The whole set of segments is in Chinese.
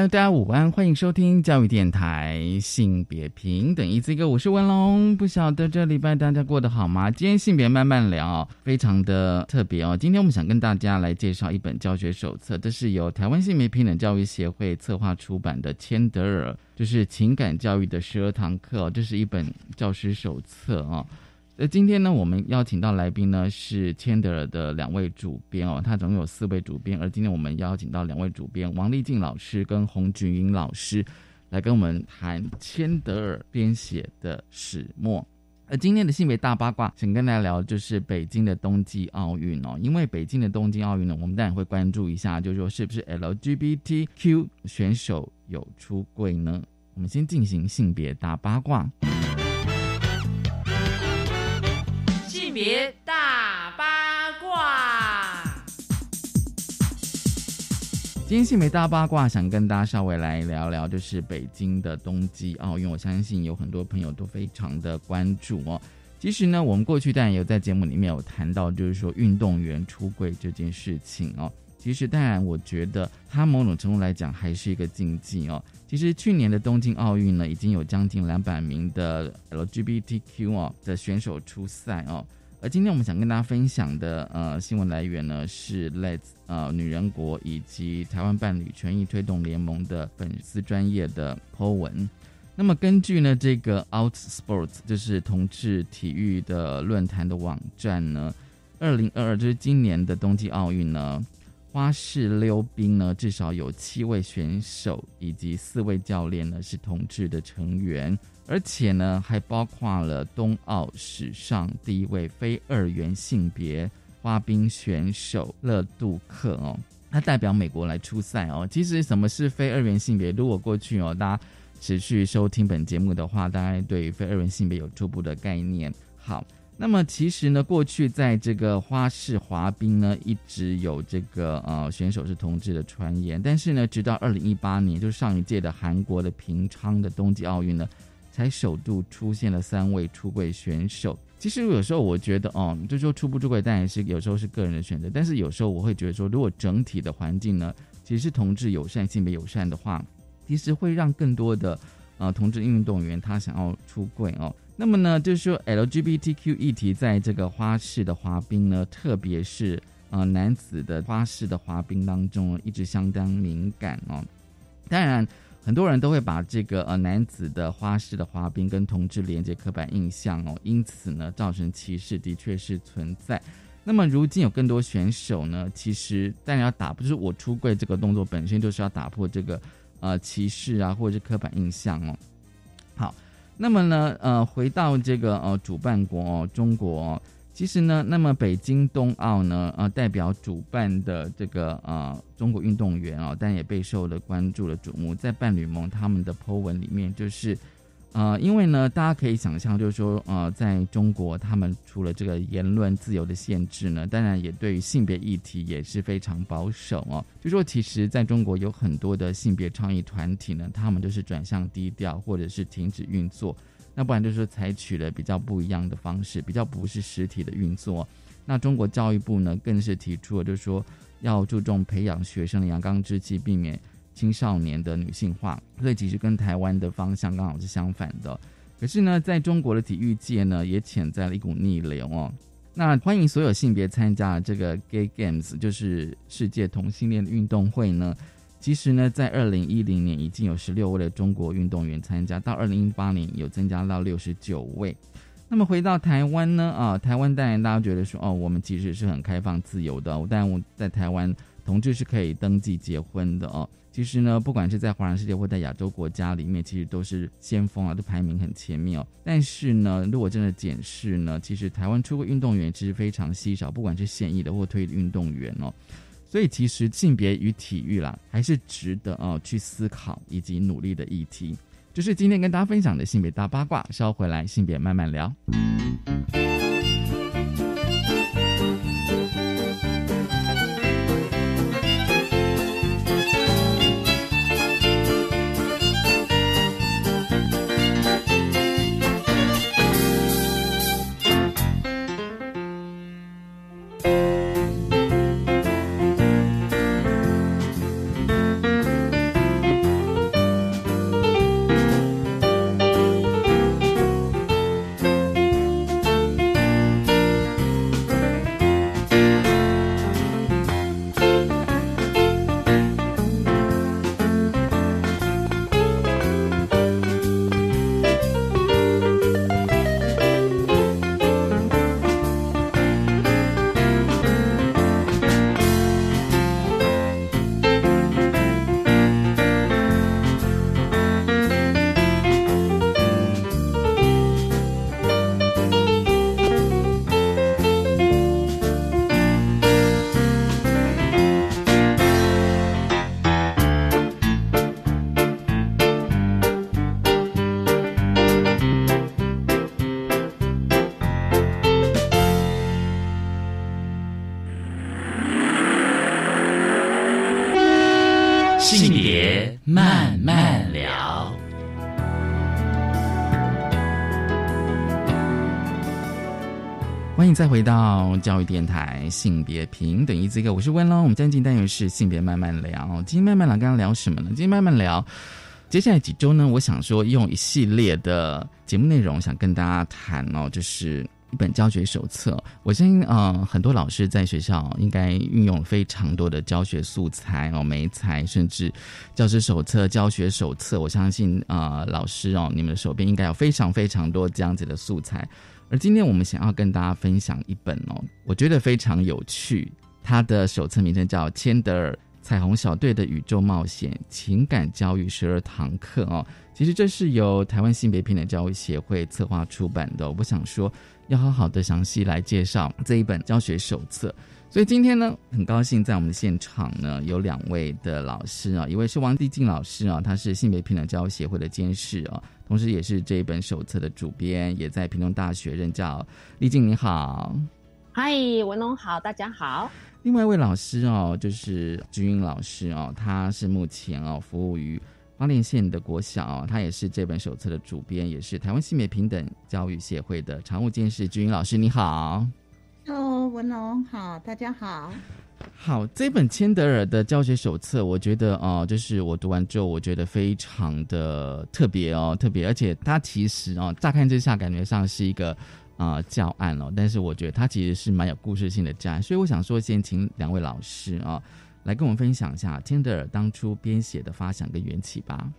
大家午安，欢迎收听教育电台性别平等一字一个，我是文龙。不晓得这礼拜大家过得好吗？今天性别慢慢聊，非常的特别哦。今天我们想跟大家来介绍一本教学手册，这是由台湾性别平等教育协会策划出版的《千德尔》，就是情感教育的十二堂课。这是一本教师手册哦。那今天呢，我们邀请到来宾呢是千德尔的两位主编哦，他总共有四位主编，而今天我们邀请到两位主编王丽静老师跟洪俊英老师来跟我们谈千德尔编写的始末。而今天的性别大八卦，想跟大家聊就是北京的冬季奥运哦，因为北京的冬季奥运呢，我们当然会关注一下，就是说是不是 LGBTQ 选手有出柜呢？我们先进行性别大八卦。大八卦，今天性别大八卦，想跟大家稍微来聊聊，就是北京的冬季奥运。我相信有很多朋友都非常的关注哦。其实呢，我们过去当然有在节目里面有谈到，就是说运动员出柜这件事情哦。其实当然，我觉得它某种程度来讲还是一个禁忌哦。其实去年的东京奥运呢，已经有将近两百名的 LGBTQ 哦的选手出赛哦。而今天我们想跟大家分享的呃新闻来源呢，是来自呃女人国以及台湾伴侣权益推动联盟的粉丝专业的 po 文。那么根据呢这个 Out Sports 就是同志体育的论坛的网站呢，二零二二就是今年的冬季奥运呢，花式溜冰呢至少有七位选手以及四位教练呢是同志的成员。而且呢，还包括了冬奥史上第一位非二元性别花冰选手勒杜克哦，他代表美国来出赛哦。其实什么是非二元性别？如果过去哦，大家持续收听本节目的话，大概对非二元性别有初步的概念。好，那么其实呢，过去在这个花式滑冰呢，一直有这个呃选手是同志的传言，但是呢，直到二零一八年，就是上一届的韩国的平昌的冬季奥运呢。才首度出现了三位出柜选手。其实有时候我觉得，哦，就说出不出柜，当然是有时候是个人的选择。但是有时候我会觉得说，如果整体的环境呢，其实是同志友善、性别友善的话，其实会让更多的呃同志运动员他想要出柜哦。那么呢，就是说 LGBTQ 议题在这个花式的滑冰呢，特别是呃男子的花式的滑冰当中，一直相当敏感哦。当然。很多人都会把这个呃男子的花式的滑冰跟同志连接刻板印象哦，因此呢造成歧视的确是存在。那么如今有更多选手呢，其实当然要打不，是我出柜这个动作本身就是要打破这个呃歧视啊或者是刻板印象哦。好，那么呢呃回到这个呃主办国哦中国。其实呢，那么北京冬奥呢，呃，代表主办的这个呃中国运动员啊，但也备受了关注了瞩目。在伴侣盟他们的 Po 文里面，就是呃，因为呢，大家可以想象，就是说呃，在中国，他们除了这个言论自由的限制呢，当然也对于性别议题也是非常保守哦。就说其实在中国有很多的性别倡议团体呢，他们都是转向低调或者是停止运作。那不然就是采取了比较不一样的方式，比较不是实体的运作。那中国教育部呢，更是提出了，就是说要注重培养学生的阳刚之气，避免青少年的女性化。所以其实跟台湾的方向刚好是相反的。可是呢，在中国的体育界呢，也潜在了一股逆流哦。那欢迎所有性别参加这个 Gay Games，就是世界同性恋运动会呢。其实呢，在二零一零年已经有十六位的中国运动员参加，到二零一八年有增加到六十九位。那么回到台湾呢？啊，台湾当然大家觉得说，哦，我们其实是很开放自由的。但我在台湾，同志是可以登记结婚的哦。其实呢，不管是在华人世界或在亚洲国家里面，其实都是先锋啊，都排名很前面哦。但是呢，如果真的检视呢，其实台湾出国运动员其实非常稀少，不管是现役的或退役的运动员哦。所以其实性别与体育啦，还是值得啊去思考以及努力的议题。就是今天跟大家分享的性别大八卦。稍回来，性别慢慢聊。再回到教育电台性别平等一这个，我是温龙。我们将近单元是性别慢慢聊。今天慢慢聊，刚刚聊什么呢？今天慢慢聊，接下来几周呢，我想说用一系列的节目内容，想跟大家谈哦，就是一本教学手册。我相信，呃，很多老师在学校应该运用非常多的教学素材哦，媒材，甚至教师手册、教学手册。我相信，啊，老师哦，你们的手边应该有非常非常多这样子的素材。而今天我们想要跟大家分享一本哦，我觉得非常有趣。它的手册名称叫《千德尔彩虹小队的宇宙冒险：情感教育十二堂课》哦。其实这是由台湾性别平等教育协会策划出版的。我想说，要好好的详细来介绍这一本教学手册。所以今天呢，很高兴在我们的现场呢有两位的老师啊，一位是王丽静老师啊，他是性别平等教育协会的监事啊，同时也是这一本手册的主编，也在屏东大学任教。丽静你好，嗨，文龙好，大家好。另外一位老师哦，就是君英老师哦，他是目前哦服务于花莲县的国小哦，他也是这本手册的主编，也是台湾性别平等教育协会的常务监事。君英老师你好。Hello，文龙好，大家好。好，这本千德尔的教学手册，我觉得哦、就是我读完之后，我觉得非常的特别哦，特别，而且它其实哦，乍看之下感觉上是一个啊、呃教案哦，但是我觉得它其实是蛮有故事性的教案，所以我想说，先请两位老师啊、来跟我们分享一下千德尔当初编写的发想跟缘起吧。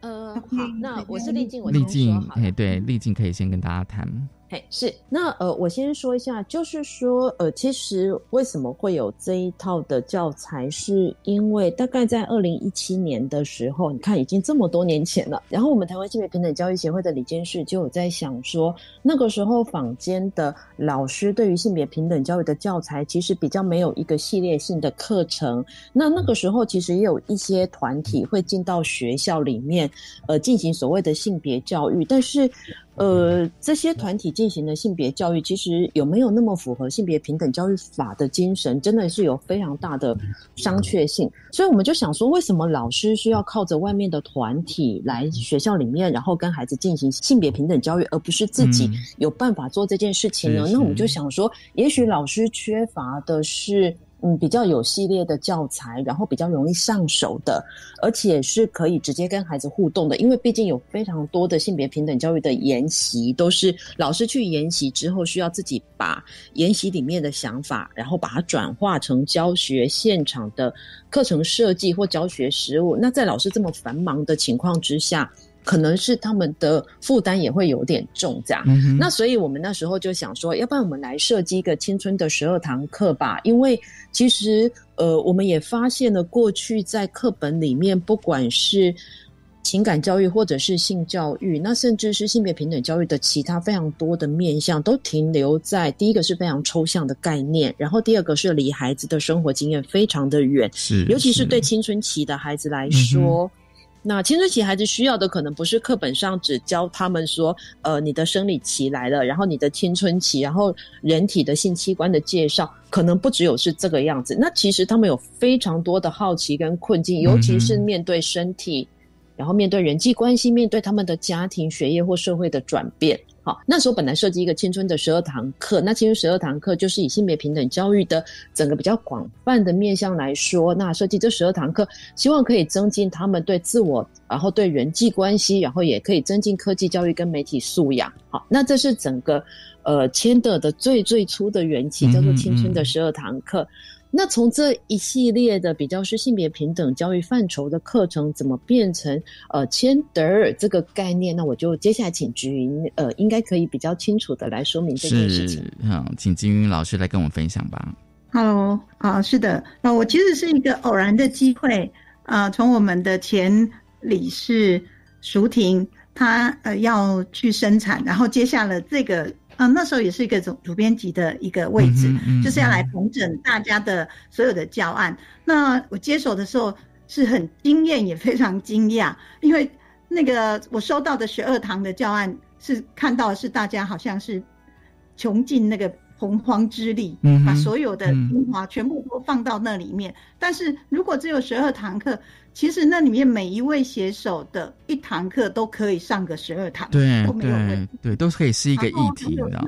呃，好那我是丽静，我丽先静哎，对，丽静可以先跟大家谈。嘿，是那呃，我先说一下，就是说呃，其实为什么会有这一套的教材，是因为大概在二零一七年的时候，你看已经这么多年前了。然后我们台湾性别平等教育协会的李监事就有在想说，那个时候坊间的老师对于性别平等教育的教材，其实比较没有一个系列性的课程。那那个时候其实也有一些团体会进到学校里面，呃，进行所谓的性别教育，但是。呃，这些团体进行的性别教育，其实有没有那么符合性别平等教育法的精神，真的是有非常大的商榷性。所以我们就想说，为什么老师需要靠着外面的团体来学校里面，然后跟孩子进行性别平等教育，而不是自己嗯有办法做这件事情呢？是那我们就想说，也许老师缺乏的是。嗯，比较有系列的教材，然后比较容易上手的，而且是可以直接跟孩子互动的，因为毕竟有非常多的性别平等教育的研习，都是老师去研习之后，需要自己把研习里面的想法，然后把它转化成教学现场的课程设计或教学实务。那在老师这么繁忙的情况之下，可能是他们的负担也会有点重，这样。嗯，那所以我们那时候就想说，要不然我们来设计一个青春的十二堂课吧，因为其实呃，我们也发现了过去在课本里面，不管是情感教育或者是性教育，那甚至是性别平等教育的其他非常多的面向，都停留在第一个是非常抽象的概念，然后第二个是离孩子的生活经验非常的远，是，尤其是对青春期的孩子来说。那青春期孩子需要的可能不是课本上只教他们说，呃，你的生理期来了，然后你的青春期，然后人体的性器官的介绍，可能不只有是这个样子。那其实他们有非常多的好奇跟困境，尤其是面对身体，然后面对人际关系，面对他们的家庭、学业或社会的转变。好，那时候本来设计一个青春的十二堂课，那青春十二堂课就是以性别平等教育的整个比较广泛的面向来说，那设计这十二堂课，希望可以增进他们对自我，然后对人际关系，然后也可以增进科技教育跟媒体素养。好，那这是整个呃签的的最最初的缘起，叫做青春的十二堂课。那从这一系列的比较是性别平等教育范畴的课程，怎么变成呃千德尔这个概念？那我就接下来请菊云呃，应该可以比较清楚的来说明这件事情。嗯，请金云老师来跟我们分享吧。Hello，啊，是的，那我其实是一个偶然的机会啊，从我们的前理事淑婷，她呃要去生产，然后接下了这个。啊，那时候也是一个总主编辑的一个位置，就是要来统整大家的所有的教案。那我接手的时候是很惊艳，也非常惊讶，因为那个我收到的十二堂的教案是看到是大家好像是穷尽那个洪荒之力，把所有的精华全部都放到那里面。但是如果只有十二堂课。其实那里面每一位写手的一堂课都可以上个十二堂，对对对，都可以是一个议题的。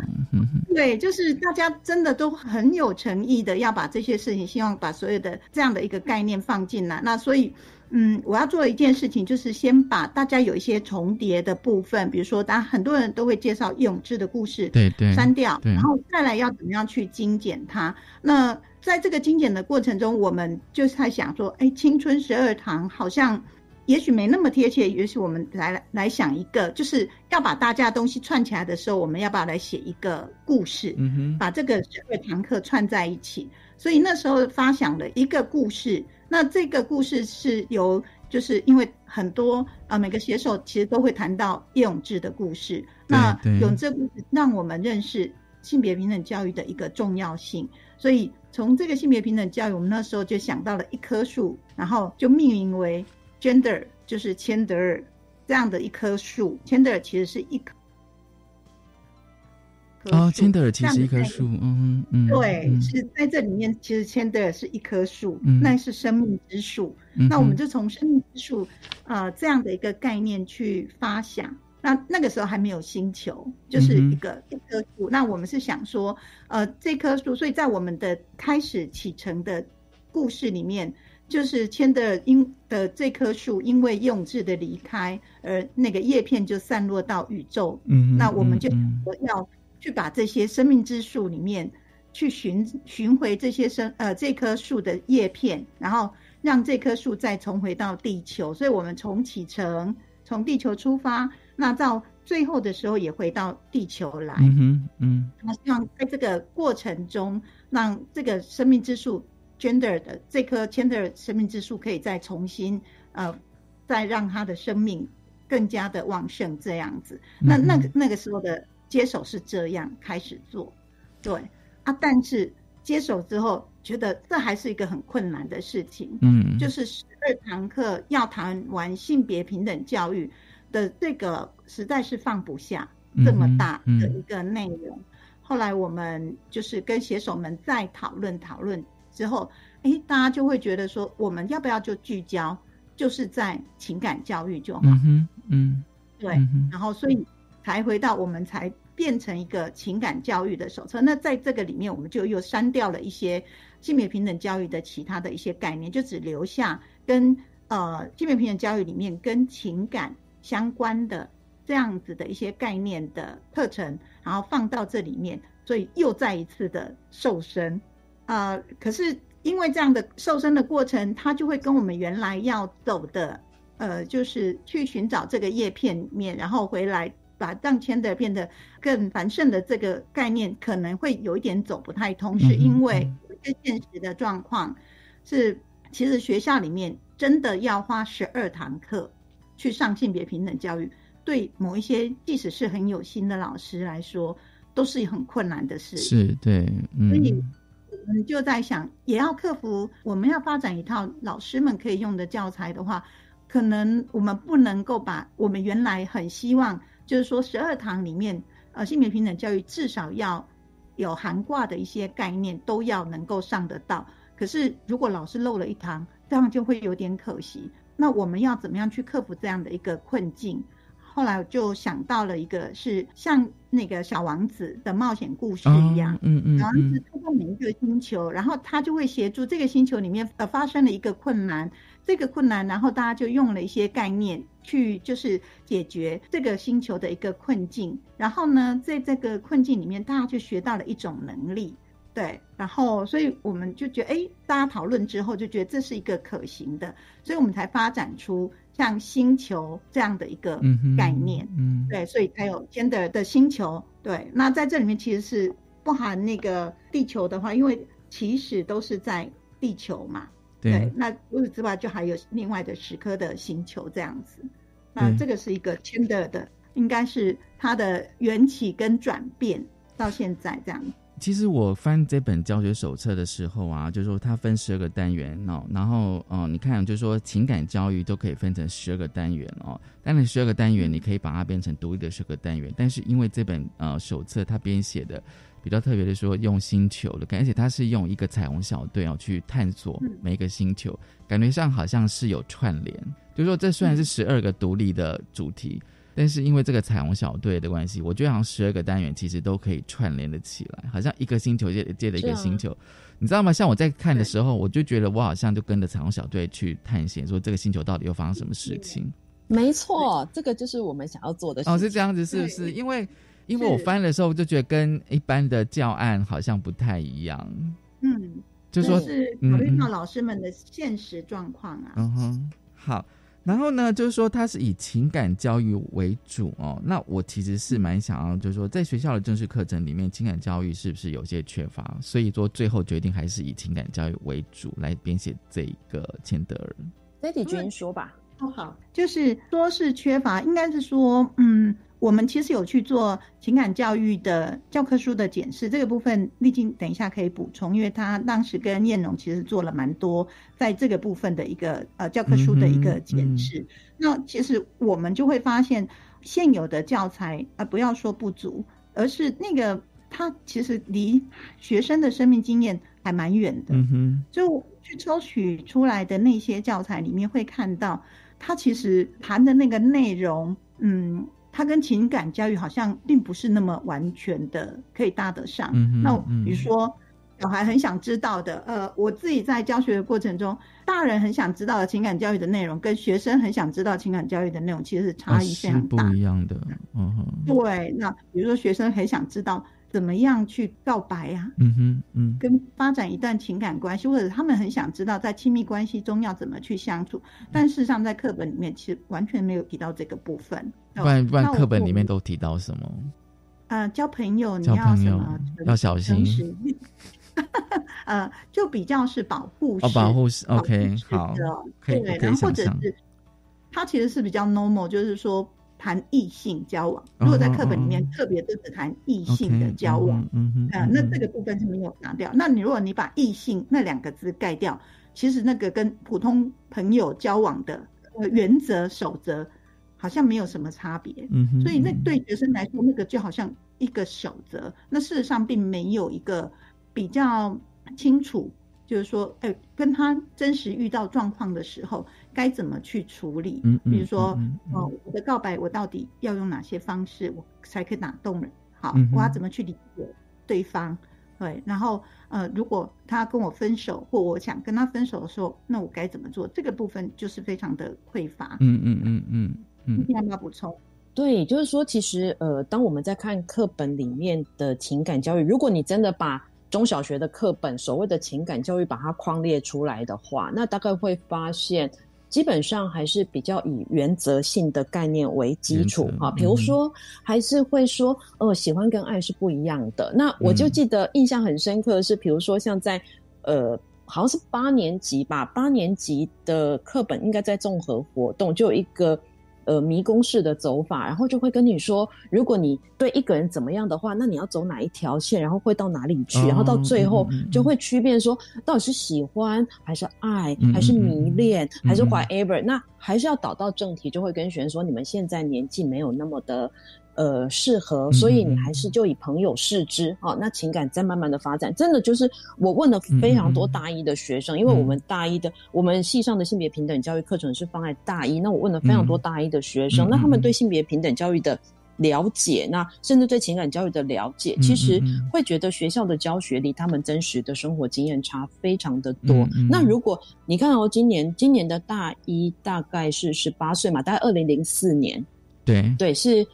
对，就是大家真的都很有诚意的要把这些事情，希望把所有的这样的一个概念放进来。那所以，嗯，我要做一件事情，就是先把大家有一些重叠的部分，比如说，当然很多人都会介绍永志的故事，对对，删掉，然后再来要怎么样去精简它。那在这个精简的过程中，我们就是在想说，哎，青春十二堂好像也许没那么贴切，也许我们来来想一个，就是要把大家东西串起来的时候，我们要不要来写一个故事，嗯哼把这个十二堂课串在一起？所以那时候发想了一个故事，那这个故事是由，就是因为很多啊，每个写手其实都会谈到叶永志的故事，那永志故事让我们认识性别平等教育的一个重要性，所以。从这个性别平等教育，我们那时候就想到了一棵树，然后就命名为 Gender，就是千德尔这样的一棵树。千德尔其实是一棵哦，千德尔其实一棵树，嗯嗯，对，是在这里面，其实千德尔是一棵树，那是生命之树。那我们就从生命之树呃这样的一个概念去发想。那那个时候还没有星球，就是一个一棵树。那我们是想说，呃，这棵树，所以在我们的开始启程的故事里面，就是千的因的这棵树，因为用智的离开，而那个叶片就散落到宇宙。嗯，那我们就要去把这些生命之树里面去寻寻回这些生呃这棵树的叶片，然后让这棵树再重回到地球。所以我们从启程，从地球出发。那到最后的时候也回到地球来，嗯嗯，那希望在这个过程中，让这个生命之树 gender 的这棵 gender 生命之树可以再重新呃，再让它的生命更加的旺盛这样子。那那个那个时候的接手是这样开始做，对啊，但是接手之后觉得这还是一个很困难的事情，嗯，就是十二堂课要谈完性别平等教育。的这个实在是放不下这么大的一个内容。后来我们就是跟写手们再讨论讨论之后，哎，大家就会觉得说，我们要不要就聚焦，就是在情感教育就好。嗯嗯，对。然后所以才回到我们才变成一个情感教育的手册。那在这个里面，我们就又删掉了一些性别平等教育的其他的一些概念，就只留下跟呃性别平等教育里面跟情感。相关的这样子的一些概念的课程，然后放到这里面，所以又再一次的瘦身呃！可是因为这样的瘦身的过程，它就会跟我们原来要走的，呃，就是去寻找这个叶片面，然后回来把让签的变得更繁盛的这个概念，可能会有一点走不太通，是因为一些现实的状况是，其实学校里面真的要花十二堂课。去上性别平等教育，对某一些即使是很有心的老师来说，都是很困难的事。是对，所以我们就在想，也要克服。我们要发展一套老师们可以用的教材的话，可能我们不能够把我们原来很希望，就是说十二堂里面，呃，性别平等教育至少要有含挂的一些概念都要能够上得到。可是如果老师漏了一堂，这样就会有点可惜。那我们要怎么样去克服这样的一个困境？后来就想到了一个，是像那个小王子的冒险故事一样，嗯嗯，小王子通过每一个星球，然后他就会协助这个星球里面呃发生了一个困难，这个困难，然后大家就用了一些概念去就是解决这个星球的一个困境，然后呢，在这个困境里面，大家就学到了一种能力。对，然后所以我们就觉得，哎，大家讨论之后就觉得这是一个可行的，所以我们才发展出像星球这样的一个概念。嗯，对，所以才有 gender 的星球。对，那在这里面其实是不含那个地球的话，因为其实都是在地球嘛。对，那除此之外，就还有另外的十颗的星球这样子。那这个是一个 gender 的，应该是它的缘起跟转变到现在这样。其实我翻这本教学手册的时候啊，就是说它分十二个单元哦，然后哦，你看就是说情感教育都可以分成十二个单元哦，当然十二个单元你可以把它变成独立的十个单元，但是因为这本呃手册它编写的比较特别的说用星球的，而且它是用一个彩虹小队哦去探索每一个星球，感觉上好像是有串联，就是说这虽然是十二个独立的主题。但是因为这个彩虹小队的关系，我觉得好像十二个单元其实都可以串联的起来，好像一个星球接接着一个星球，你知道吗？像我在看的时候，我就觉得我好像就跟着彩虹小队去探险，说这个星球到底又发生什么事情。没错，这个就是我们想要做的。哦，是这样子，是不是？因为因为我翻的时候就觉得跟一般的教案好像不太一样。嗯，就说是考虑到老师们的现实状况啊。嗯哼，好。然后呢，就是说它是以情感教育为主哦。那我其实是蛮想要，就是说在学校的正式课程里面，情感教育是不是有些缺乏？所以说最后决定还是以情感教育为主来编写这一个千德尔。Lady 君说吧。好，就是说是缺乏，应该是说，嗯。我们其实有去做情感教育的教科书的检视，这个部分丽静等一下可以补充，因为他当时跟燕荣其实做了蛮多在这个部分的一个呃教科书的一个检视。那其实我们就会发现，现有的教材啊，不要说不足，而是那个它其实离学生的生命经验还蛮远的。嗯哼就去抽取出来的那些教材里面，会看到它其实谈的那个内容，嗯。它跟情感教育好像并不是那么完全的可以搭得上。嗯那比如说，小孩很想知道的，呃，我自己在教学的过程中，大人很想知道的情感教育的内容，跟学生很想知道情感教育的内容，其实是差异非常大，不一样的。嗯哼，对。那比如说，学生很想知道。怎么样去告白呀？嗯哼，嗯，跟发展一段情感关系，或者他们很想知道在亲密关系中要怎么去相处，但事实上在课本里面其实完全没有提到这个部分。不然不然，课本里面都提到什么？呃，交朋友你要什么？要小心。呃，就比较是保护式，保护式。OK，好，可以然后或者是他其实是比较 normal，就是说。谈异性交往，如果在课本里面特别都只谈异性的交往，嗯那这个部分是没有拿掉。那你如果你把异性那两个字盖掉，其实那个跟普通朋友交往的呃原则守则好像没有什么差别。嗯所以那对学生来说，那个就好像一个守则，那事实上并没有一个比较清楚。就是说，哎，跟他真实遇到状况的时候，该怎么去处理？嗯比如说，哦，我的告白，我到底要用哪些方式，我才可以打动人？好，我要怎么去理解对方？对，然后，呃，如果他跟我分手，或我想跟他分手的时候，那我该怎么做？这个部分就是非常的匮乏。嗯嗯嗯嗯嗯。要不要补充？对，就是说，其实，呃，当我们在看课本里面的情感教育，如果你真的把中小学的课本，所谓的情感教育，把它框列出来的话，那大概会发现，基本上还是比较以原则性的概念为基础哈。比如说，还是会说，呃，喜欢跟爱是不一样的。那我就记得印象很深刻的是，比如说像在呃，好像是八年级吧，八年级的课本应该在综合活动就有一个。呃，迷宫式的走法，然后就会跟你说，如果你对一个人怎么样的话，那你要走哪一条线，然后会到哪里去，然后到最后就会区辨说，到底是喜欢还是爱，还是迷恋，还是 whatever。那还是要导到正题，就会跟学生说，你们现在年纪没有那么的。呃，适合，所以你还是就以朋友视之啊。那情感在慢慢的发展，真的就是我问了非常多大一的学生，因为我们大一的我们系上的性别平等教育课程是放在大一，那我问了非常多大一的学生，那他们对性别平等教育的了解，那甚至对情感教育的了解，其实会觉得学校的教学离他们真实的生活经验差非常的多。那如果你看哦，今年今年的大一大概是十八岁嘛，大概二零零四年，对。对是。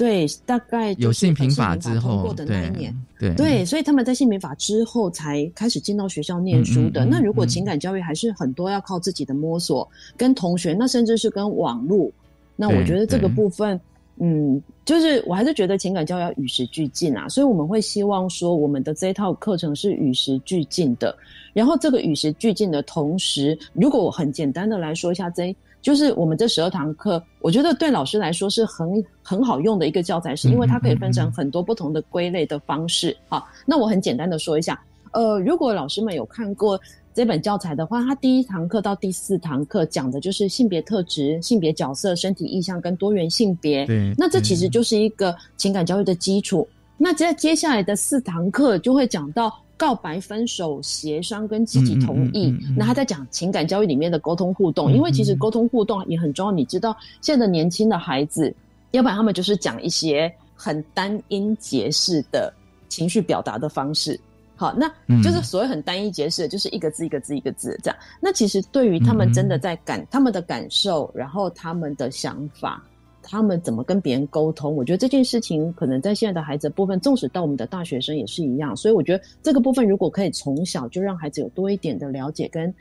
对，大概有性平法之后的那一年，对对，所以他们在性平法之后才开始进到学校念书的。那如果情感教育还是很多要靠自己的摸索，跟同学，那甚至是跟网络，那我觉得这个部分，嗯，就是我还是觉得情感教育要与时俱进啊。所以我们会希望说，我们的这一套课程是与时俱进的。然后这个与时俱进的同时，如果我很简单的来说一下这。就是我们这十二堂课，我觉得对老师来说是很很好用的一个教材，是因为它可以分成很多不同的归类的方式。好，那我很简单的说一下，呃，如果老师们有看过这本教材的话，它第一堂课到第四堂课讲的就是性别特质、性别角色、身体意向跟多元性别。对，那这其实就是一个情感教育的基础。那在接下来的四堂课就会讲到。告白、分手、协商跟自己同意，那他在讲情感教育里面的沟通互动，因为其实沟通互动也很重要。你知道，现在的年轻的孩子，要不然他们就是讲一些很单音节式的情绪表达的方式。好，那就是所谓很单一节式，就是一个字一个字一个字这样。那其实对于他们真的在感他们的感受，然后他们的想法。他们怎么跟别人沟通？我觉得这件事情可能在现在的孩子部分，纵使到我们的大学生也是一样。所以我觉得这个部分如果可以从小就让孩子有多一点的了解跟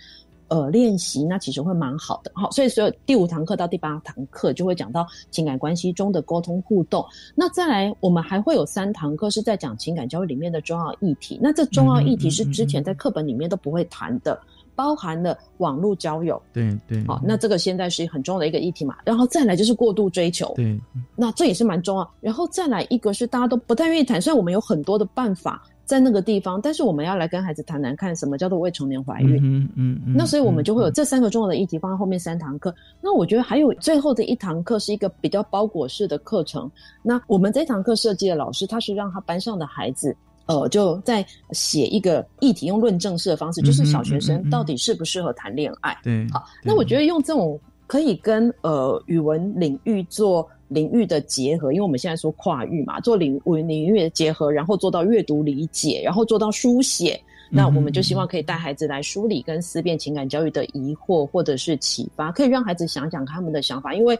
呃练习，那其实会蛮好的。好，所以所有第五堂课到第八堂课就会讲到情感关系中的沟通互动。那再来，我们还会有三堂课是在讲情感教育里面的重要议题。那这重要议题是之前在课本里面都不会谈的。包含了网络交友，对对，好，那这个现在是很重要的一个议题嘛。然后再来就是过度追求，对，那这也是蛮重要。然后再来一个是大家都不太愿意谈，虽然我们有很多的办法在那个地方，但是我们要来跟孩子谈谈看什么叫做未成年怀孕。嗯嗯嗯。那所以我们就会有这三个重要的议题放在后面三堂课。那我觉得还有最后的一堂课是一个比较包裹式的课程。那我们这堂课设计的老师他是让他班上的孩子。呃，就在写一个议题，用论证式的方式，就是小学生到底适不适合谈恋爱？对，好，那我觉得用这种可以跟呃语文领域做领域的结合，因为我们现在说跨域嘛，做领文领域的结合，然后做到阅读理解，然后做到书写，那我们就希望可以带孩子来梳理跟思辨情感教育的疑惑或者是启发，可以让孩子想想他们的想法，因为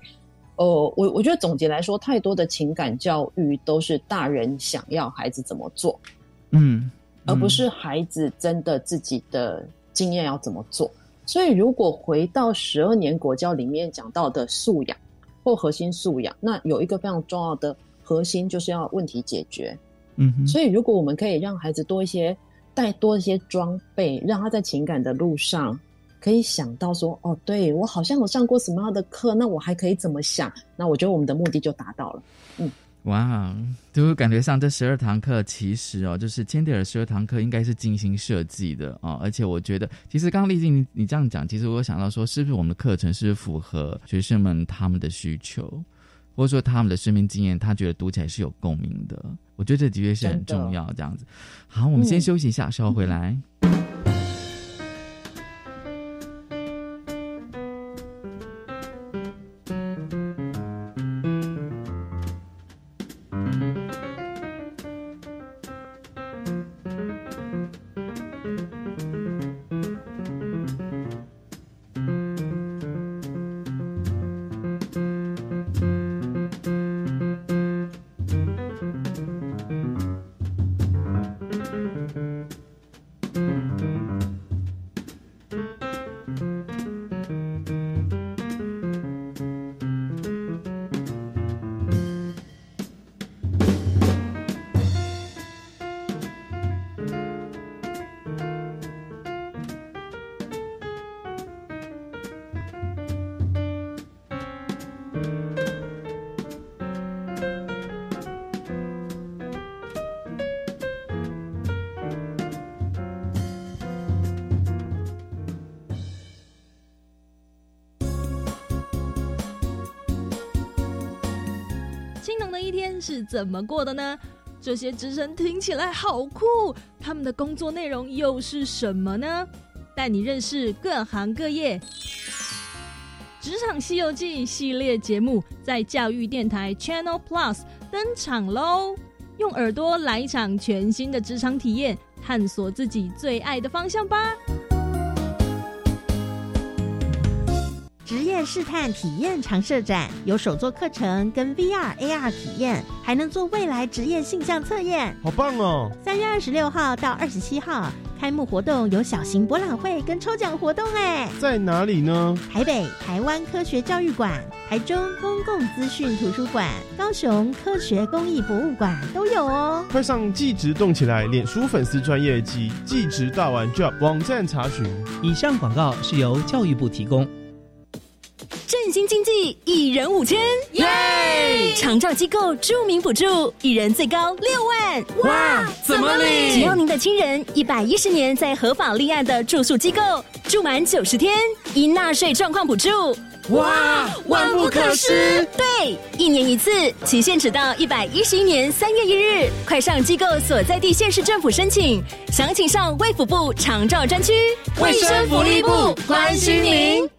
呃，我我觉得总结来说，太多的情感教育都是大人想要孩子怎么做。嗯，而不是孩子真的自己的经验要怎么做。所以，如果回到十二年国教里面讲到的素养或核心素养，那有一个非常重要的核心就是要问题解决。嗯，所以如果我们可以让孩子多一些带多一些装备，让他在情感的路上可以想到说：“哦，对我好像有上过什么样的课，那我还可以怎么想？”那我觉得我们的目的就达到了。嗯。哇，就感觉上这十二堂课其实哦，就是千蒂尔十二堂课应该是精心设计的哦，而且我觉得，其实刚刚丽静你你这样讲，其实我想到说，是不是我们的课程是符合学生们他们的需求，或者说他们的生命经验，他觉得读起来是有共鸣的？我觉得这的确是很重要。这样子，好，我们先休息一下，稍后回来。青是怎么过的呢？这些职称听起来好酷，他们的工作内容又是什么呢？带你认识各行各业。职场西游记系列节目在教育电台 Channel Plus 登场喽！用耳朵来一场全新的职场体验，探索自己最爱的方向吧。试探体验常设展有手作课程跟 VR、AR 体验，还能做未来职业性向测验，好棒哦！三月二十六号到二十七号开幕活动有小型博览会跟抽奖活动哎，在哪里呢？台北台湾科学教育馆、台中公共资讯图书馆、高雄科学公益博物馆都有哦。快上即职动起来，脸书粉丝专业及即职大玩 Job 网站查询。以上广告是由教育部提供。振兴经济，一人五千，耶！长照机构著名补助，一人最高六万。哇，怎么领？只要您的亲人一百一十年在合法立案的住宿机构住满九十天，因纳税状况补助。哇，万不可失！对，一年一次，期限只到一百一十一年三月一日。快上机构所在地县市政府申请，详情上卫福部长照专区。卫生福利部关心您。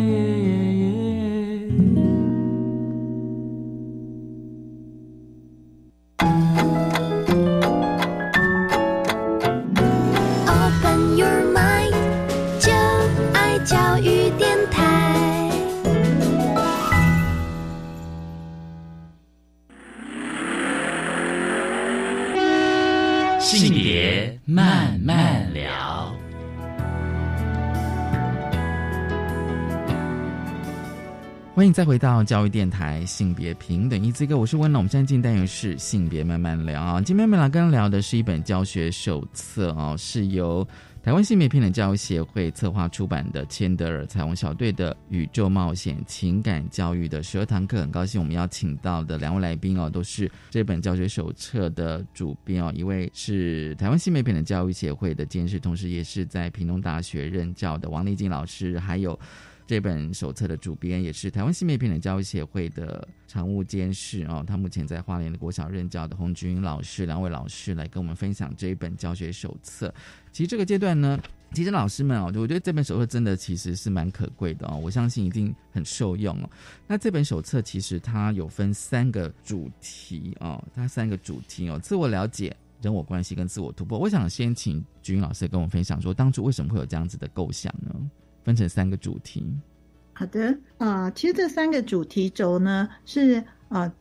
慢慢聊，欢迎再回到教育电台性别平等一这个，我是温龙。我们现在进单元是性别慢慢聊啊。今天我们来，跟聊的是一本教学手册啊，是由。台湾性别平等教育协会策划出版的《千德尔彩虹小队的宇宙冒险情感教育》的十二堂课，很高兴我们邀请到的两位来宾哦，都是这本教学手册的主编哦。一位是台湾性别平等教育协会的监事，同时也是在屏东大学任教的王丽静老师，还有。这本手册的主编也是台湾性别平等教育协会的常务监事哦，他目前在花莲的国小任教的洪军老师，两位老师来跟我们分享这一本教学手册。其实这个阶段呢，其实老师们哦，我觉得这本手册真的其实是蛮可贵的哦，我相信一定很受用哦。那这本手册其实它有分三个主题哦，它三个主题哦，自我了解、人我关系跟自我突破。我想先请军老师跟我分享说，当初为什么会有这样子的构想呢？分成三个主题。好的，啊，其实这三个主题轴呢，是啊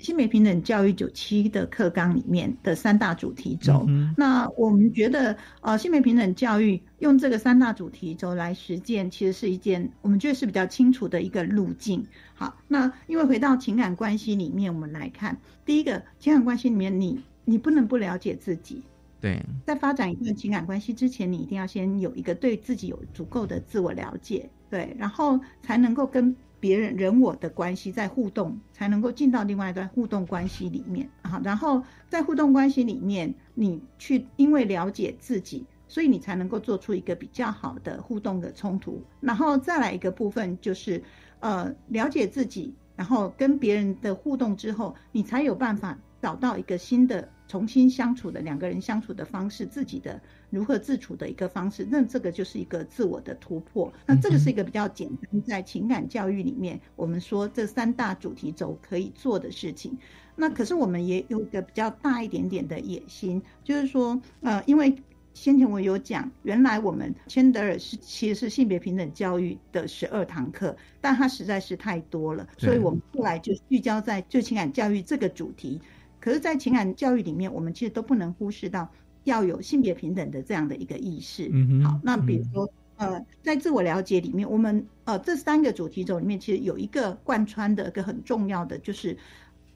性别平等教育九七的课纲里面的三大主题轴。那我们觉得，呃，性别平等教育用这个三大主题轴来实践，其实是一件我们觉得是比较清楚的一个路径。好，那因为回到情感关系里面，我们来看，第一个情感关系里面，你你不能不了解自己。对，在发展一段情感关系之前，你一定要先有一个对自己有足够的自我了解，对，然后才能够跟别人人我的关系在互动，才能够进到另外一段互动关系里面啊。然后在互动关系里面，你去因为了解自己，所以你才能够做出一个比较好的互动的冲突。然后再来一个部分就是，呃，了解自己，然后跟别人的互动之后，你才有办法找到一个新的。重新相处的两个人相处的方式，自己的如何自处的一个方式，那这个就是一个自我的突破。那这个是一个比较简单，在情感教育里面，我们说这三大主题轴可以做的事情。那可是我们也有一个比较大一点点的野心，就是说，呃，因为先前我有讲，原来我们千德尔是其实是性别平等教育的十二堂课，但它实在是太多了，所以我们后来就聚焦在就情感教育这个主题。可是，在情感教育里面，我们其实都不能忽视到要有性别平等的这样的一个意识。嗯好，那比如说，呃，在自我了解里面，我们呃这三个主题轴里面，其实有一个贯穿的一个很重要的，就是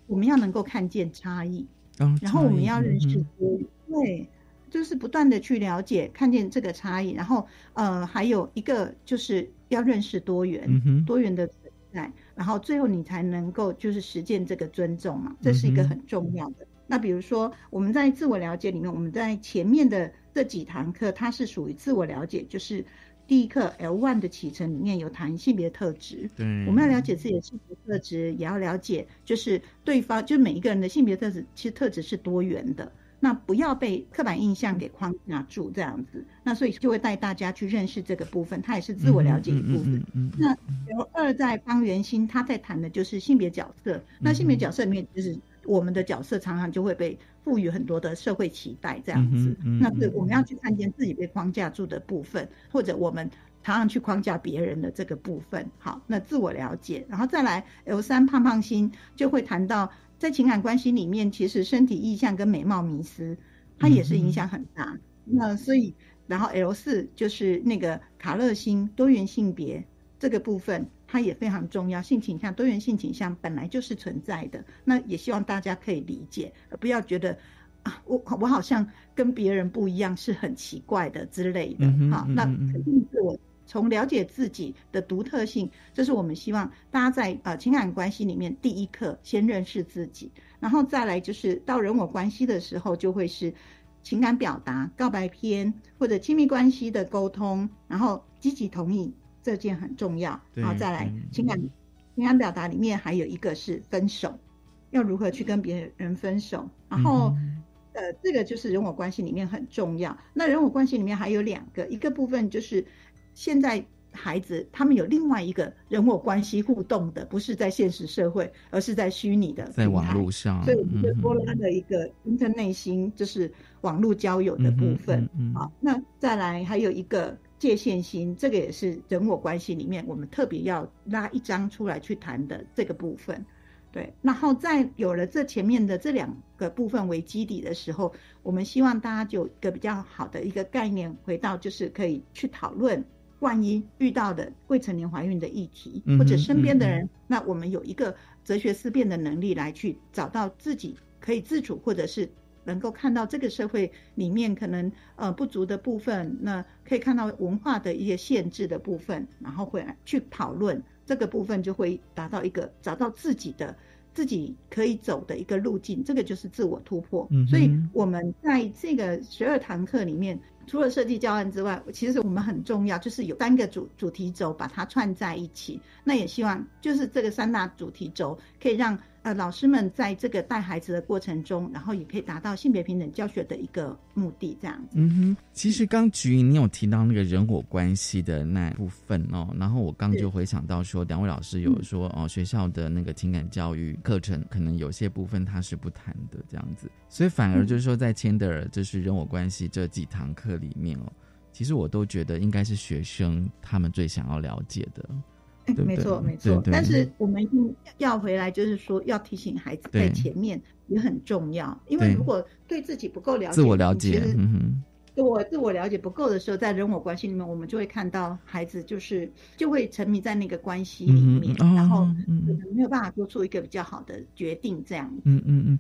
我们要能够看见差异。嗯。然后我们要认识，对就是不断的去了解，看见这个差异，然后呃，还有一个就是要认识多元，多元的存在，然后最后你才能够就是实践这个尊重嘛，这是一个很重要的。那比如说我们在自我了解里面，我们在前面的这几堂课，它是属于自我了解，就是第一课 L one 的启程里面有谈性别特质，对，我们要了解自己的性别特质，也要了解就是对方，就每一个人的性别特质，其实特质是多元的。那不要被刻板印象给框架住，这样子，那所以就会带大家去认识这个部分，它也是自我了解一部分。那然后二在方圆心，他在谈的就是性别角色。那性别角色里面，就是我们的角色常常就会被赋予很多的社会期待，这样子。那是我们要去看见自己被框架住的部分，或者我们常常去框架别人的这个部分。好，那自我了解，然后再来 L 三胖胖心就会谈到。在情感关系里面，其实身体意向跟美貌迷失，它也是影响很大。那所以，然后 L 四就是那个卡勒星多元性别这个部分，它也非常重要。性倾向多元性倾向本来就是存在的，那也希望大家可以理解，而不要觉得啊，我我好像跟别人不一样，是很奇怪的之类的。好，那肯定是我。从了解自己的独特性，这是我们希望大家在呃情感关系里面第一课先认识自己，然后再来就是到人我关系的时候，就会是情感表达、告白篇或者亲密关系的沟通，然后积极同意这件很重要，然后再来情感情感表达里面还有一个是分手，要如何去跟别人分手，然后呃这个就是人我关系里面很重要。那人我关系里面还有两个，一个部分就是。现在孩子他们有另外一个人我关系互动的，不是在现实社会，而是在虚拟的在网络上，所以我们就多拉的一个 inter 内心，就是网络交友的部分。好，那再来还有一个界限心，这个也是人我关系里面我们特别要拉一张出来去谈的这个部分。对，然后在有了这前面的这两个部分为基底的时候，我们希望大家就一个比较好的一个概念，回到就是可以去讨论。万一遇到的未成年怀孕的议题，或者身边的人，那我们有一个哲学思辨的能力来去找到自己可以自主，或者是能够看到这个社会里面可能呃不足的部分，那可以看到文化的一些限制的部分，然后会去讨论这个部分，就会达到一个找到自己的自己可以走的一个路径，这个就是自我突破。所以我们在这个十二堂课里面。除了设计教案之外，其实我们很重要，就是有三个主主题轴把它串在一起。那也希望就是这个三大主题轴可以让。呃，老师们在这个带孩子的过程中，然后也可以达到性别平等教学的一个目的，这样子。嗯哼，其实刚菊你有提到那个人我关系的那部分哦，然后我刚就回想到说，两位老师有说哦，学校的那个情感教育课程可能有些部分他是不谈的这样子，所以反而就是说在千德尔就是人我关系这几堂课里面哦，其实我都觉得应该是学生他们最想要了解的。没错，没错。但是我们要回来，就是说要提醒孩子，在前面也很重要。因为如果对自己不够了解，自我了解。我自我了解不够的时候，在人我关系里面，我们就会看到孩子就是就会沉迷在那个关系里面，然后没有办法做出一个比较好的决定。这样，嗯嗯嗯。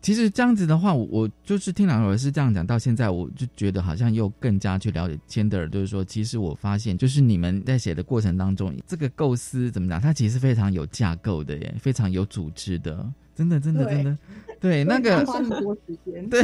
其实这样子的话，我我就是听两位是这样讲，到现在我就觉得好像又更加去了解千德尔，就是说，其实我发现，就是你们在写的过程当中，这个构思怎么讲，它其实非常有架构的耶，非常有组织的，真的，真的，真的，对那个 花很多时间，对。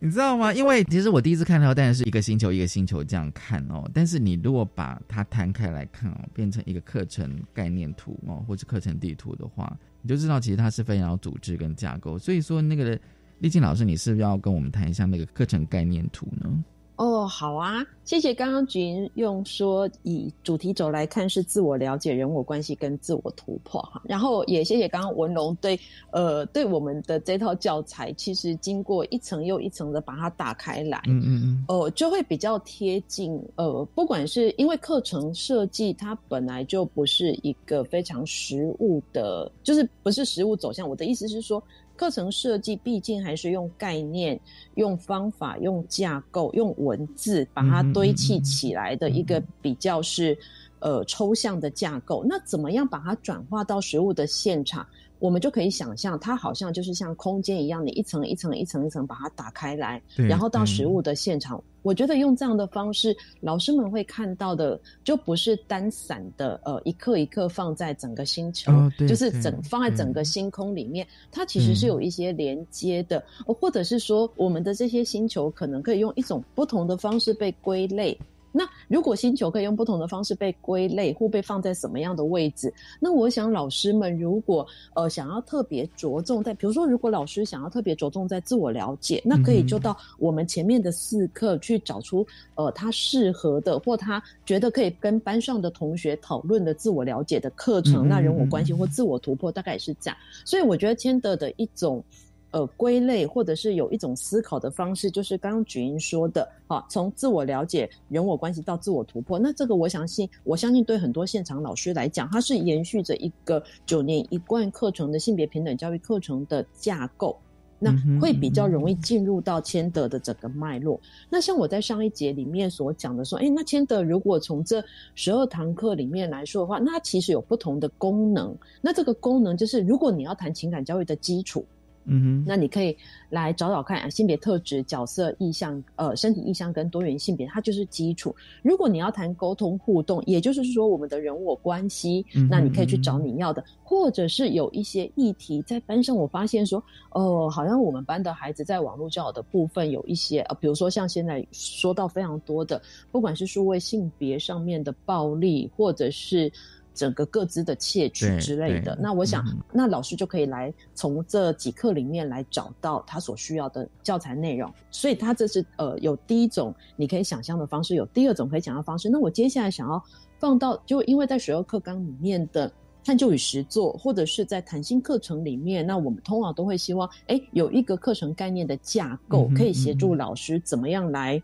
你知道吗？因为其实我第一次看到，当然是一个星球一个星球这样看哦。但是你如果把它摊开来看哦，变成一个课程概念图哦，或者课程地图的话，你就知道其实它是非常有组织跟架构。所以说，那个丽静老师，你是不是要跟我们谈一下那个课程概念图呢？哦，好啊，谢谢刚刚菊用说以主题轴来看是自我了解、人我关系跟自我突破哈，然后也谢谢刚刚文龙对呃对我们的这套教材，其实经过一层又一层的把它打开来，嗯嗯嗯，哦就会比较贴近呃，不管是因为课程设计它本来就不是一个非常实物的，就是不是实物走向，我的意思是说。课程设计毕竟还是用概念、用方法、用架构、用文字把它堆砌起来的一个比较是呃抽象的架构。那怎么样把它转化到实物的现场，我们就可以想象，它好像就是像空间一样，你一层一层一层一层把它打开来，然后到实物的现场。我觉得用这样的方式，老师们会看到的就不是单散的，呃，一刻一刻放在整个星球，就是整放在整个星空里面，它其实是有一些连接的，或者是说，我们的这些星球可能可以用一种不同的方式被归类。那如果星球可以用不同的方式被归类，或被放在什么样的位置？那我想老师们如果呃想要特别着重在，比如说如果老师想要特别着重在自我了解，那可以就到我们前面的四课去找出呃他适合的或他觉得可以跟班上的同学讨论的自我了解的课程。那人我关系或自我突破大概也是这样。所以我觉得千德的一种。呃，归类或者是有一种思考的方式，就是刚刚举英说的，啊，从自我了解、人我关系到自我突破。那这个我相信，我相信对很多现场老师来讲，它是延续着一个九年一贯课程的性别平等教育课程的架构，那会比较容易进入到千德的整个脉络。那像我在上一节里面所讲的说，哎，那千德如果从这十二堂课里面来说的话，那它其实有不同的功能。那这个功能就是，如果你要谈情感教育的基础。嗯哼，那你可以来找找看啊，性别特质、角色意向、呃，身体意向跟多元性别，它就是基础。如果你要谈沟通互动，也就是说我们的人我关系，那你可以去找你要的，或者是有一些议题在班上，我发现说，哦，好像我们班的孩子在网络教的部分有一些，呃，比如说像现在说到非常多的，不管是数位性别上面的暴力，或者是。整个各自的窃取之类的，那我想，那老师就可以来从这几课里面来找到他所需要的教材内容。所以，他这是呃有第一种你可以想象的方式，有第二种可以想象方式。那我接下来想要放到，就因为在学二课纲里面的探究与实作，或者是在弹性课程里面，那我们通常都会希望，哎，有一个课程概念的架构，可以协助老师怎么样来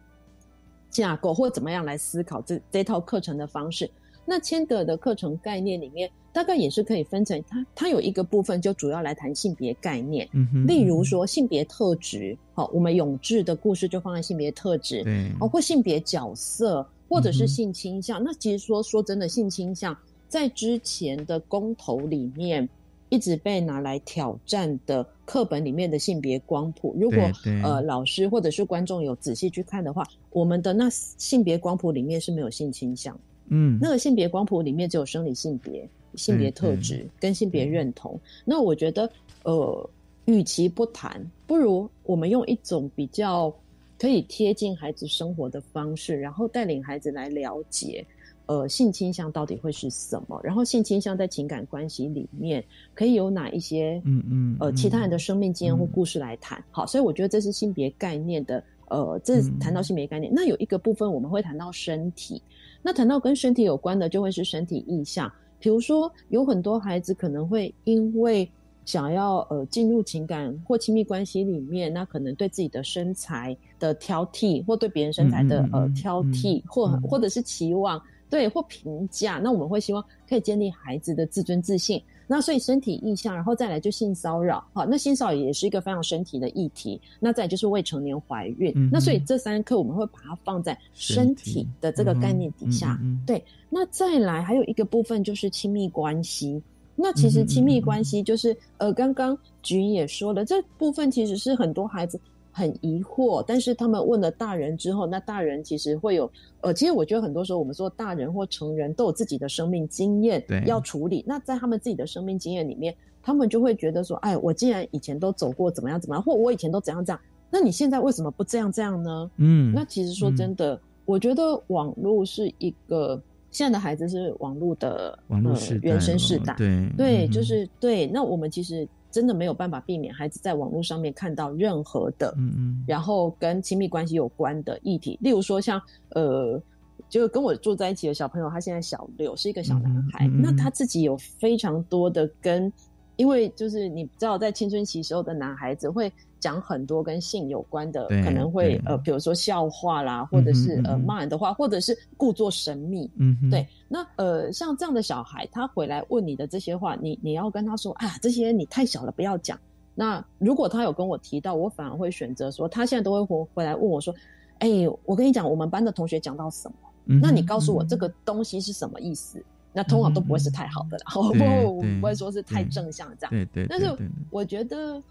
架构，或者怎么样来思考这这套课程的方式。那千德的课程概念里面，大概也是可以分成，它它有一个部分就主要来谈性别概念，嗯例如说性别特质，好，我们永志的故事就放在性别特质，对，哦，或性别角色，或者是性倾向。那其实说说真的，性倾向在之前的公投里面一直被拿来挑战的课本里面的性别光谱，如果呃老师或者是观众有仔细去看的话，我们的那性别光谱里面是没有性倾向。嗯，那个性别光谱里面只有生理性别、性别特质跟性别认同。那我觉得，呃，与其不谈，不如我们用一种比较可以贴近孩子生活的方式，然后带领孩子来了解，呃，性倾向到底会是什么？然后性倾向在情感关系里面可以有哪一些，嗯嗯，呃，其他人的生命经验或故事来谈。好，所以我觉得这是性别概念的，呃，这谈到性别概念，那有一个部分我们会谈到身体。那谈到跟身体有关的，就会是身体意向。比如说，有很多孩子可能会因为想要呃进入情感或亲密关系里面，那可能对自己的身材的挑剔，或对别人身材的呃挑剔，或或者是期望，对或评价。那我们会希望可以建立孩子的自尊自信。那所以身体意向，然后再来就性骚扰，好，那性骚扰也是一个非常身体的议题。那再就是未成年怀孕，那所以这三课我们会把它放在身体的这个概念底下。对，那再来还有一个部分就是亲密关系。那其实亲密关系就是呃，刚刚菊也说了，这部分其实是很多孩子。很疑惑，但是他们问了大人之后，那大人其实会有，呃，其实我觉得很多时候我们说大人或成人都有自己的生命经验要处理。那在他们自己的生命经验里面，他们就会觉得说，哎，我既然以前都走过怎么样怎么样，或我以前都怎样怎样，那你现在为什么不这样这样呢？嗯，那其实说真的，我觉得网络是一个现在的孩子是网络的网络时原生世代，对对，就是对。那我们其实。真的没有办法避免孩子在网络上面看到任何的，嗯嗯，然后跟亲密关系有关的议题，例如说像呃，就跟我住在一起的小朋友，他现在小六，是一个小男孩，那他自己有非常多的跟。因为就是你知道，在青春期时候的男孩子会讲很多跟性有关的，可能会呃，比如说笑话啦，或者是呃骂人的话，或者是故作神秘。嗯，对。那呃，像这样的小孩，他回来问你的这些话，你你要跟他说啊，这些你太小了，不要讲。那如果他有跟我提到，我反而会选择说，他现在都会回回来问我说，哎，我跟你讲，我们班的同学讲到什么？那你告诉我这个东西是什么意思？那通常都不会是太好的啦，不不 不会说是太正向这样。对对。但是我觉得，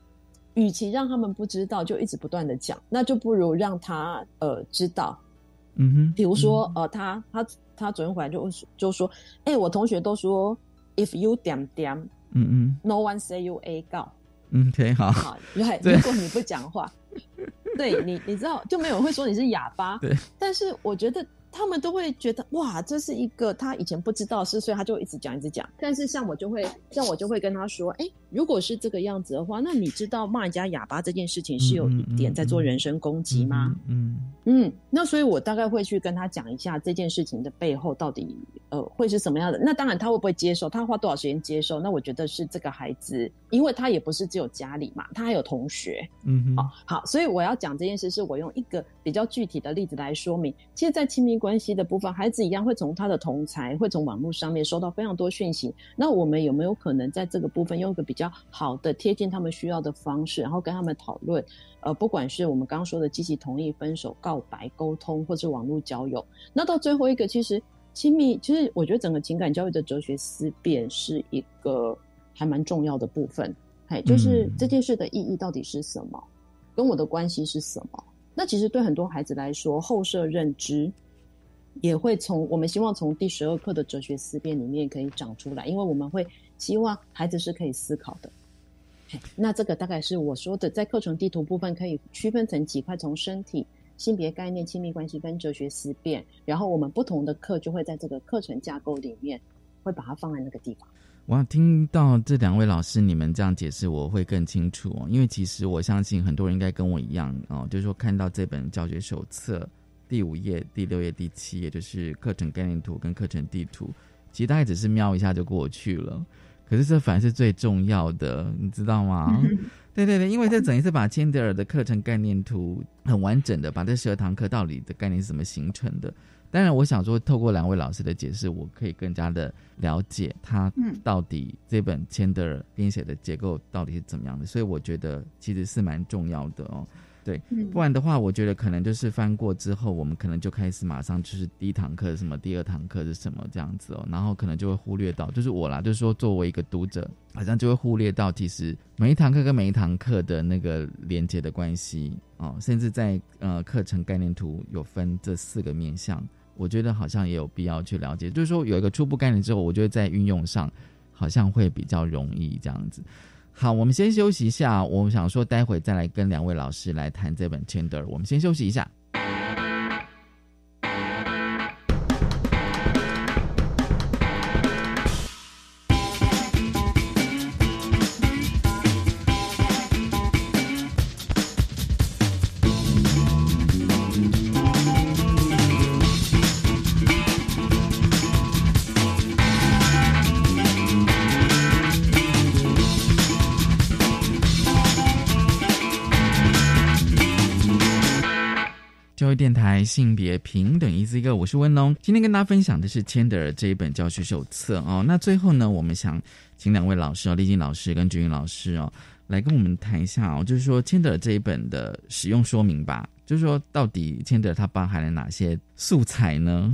与其让他们不知道，就一直不断的讲，那就不如让他呃知道。嗯哼。比如说呃，他他他昨天回来就就说，哎，我同学都说，if you 点点，嗯嗯，no one say you a 告。嗯，OK，好。好，对，如果你不讲话，对你你知道就没有人会说你是哑巴。对。但是我觉得。他们都会觉得哇，这是一个他以前不知道是，所以他就一直讲一直讲。但是像我就会，像我就会跟他说，哎，如果是这个样子的话，那你知道骂人家哑巴这件事情是有一点在做人身攻击吗？嗯嗯。那所以我大概会去跟他讲一下这件事情的背后到底呃会是什么样的。那当然他会不会接受？他花多少时间接受？那我觉得是这个孩子，因为他也不是只有家里嘛，他还有同学。嗯，好，好，所以我要讲这件事，是我用一个比较具体的例子来说明。其实，在亲密关系的部分，孩子一样会从他的同才，会从网络上面收到非常多讯息。那我们有没有可能在这个部分用一个比较好的、贴近他们需要的方式，然后跟他们讨论？呃，不管是我们刚刚说的积极同意、分手、告白、沟通，或是网络交友，那到最后一个，其实亲密，其实我觉得整个情感教育的哲学思辨是一个还蛮重要的部分。哎，就是这件事的意义到底是什么？跟我的关系是什么？那其实对很多孩子来说，后设认知。也会从我们希望从第十二课的哲学思辨里面可以长出来，因为我们会希望孩子是可以思考的。那这个大概是我说的，在课程地图部分可以区分成几块：从身体、性别概念、亲密关系跟哲学思辨。然后我们不同的课就会在这个课程架构里面会把它放在那个地方。哇，听到这两位老师你们这样解释，我会更清楚哦。因为其实我相信很多人应该跟我一样哦，就是说看到这本教学手册。第五页、第六页、第七页就是课程概念图跟课程地图，其实大概只是瞄一下就过去了。可是这反而是最重要的，你知道吗？对对对，因为这等于是把千德尔的课程概念图很完整的把这十二堂课到底的概念是怎么形成的。当然，我想说，透过两位老师的解释，我可以更加的了解他到底这本千德尔编写的结构到底是怎么样的。所以我觉得其实是蛮重要的哦。对，不然的话，我觉得可能就是翻过之后，我们可能就开始马上就是第一堂课是什么，第二堂课是什么这样子哦，然后可能就会忽略到，就是我啦，就是说作为一个读者，好像就会忽略到，其实每一堂课跟每一堂课的那个连接的关系哦，甚至在呃课程概念图有分这四个面向，我觉得好像也有必要去了解，就是说有一个初步概念之后，我觉得在运用上好像会比较容易这样子。好，我们先休息一下。我们想说，待会再来跟两位老师来谈这本《Tender》。我们先休息一下。台性别平等一字一个，我是温龙。今天跟大家分享的是千德尔这一本教学手册哦。那最后呢，我们想请两位老师哦，丽静老师跟菊云老师哦，来跟我们谈一下哦，就是说千德尔这一本的使用说明吧。就是说，到底千德尔它包含了哪些素材呢？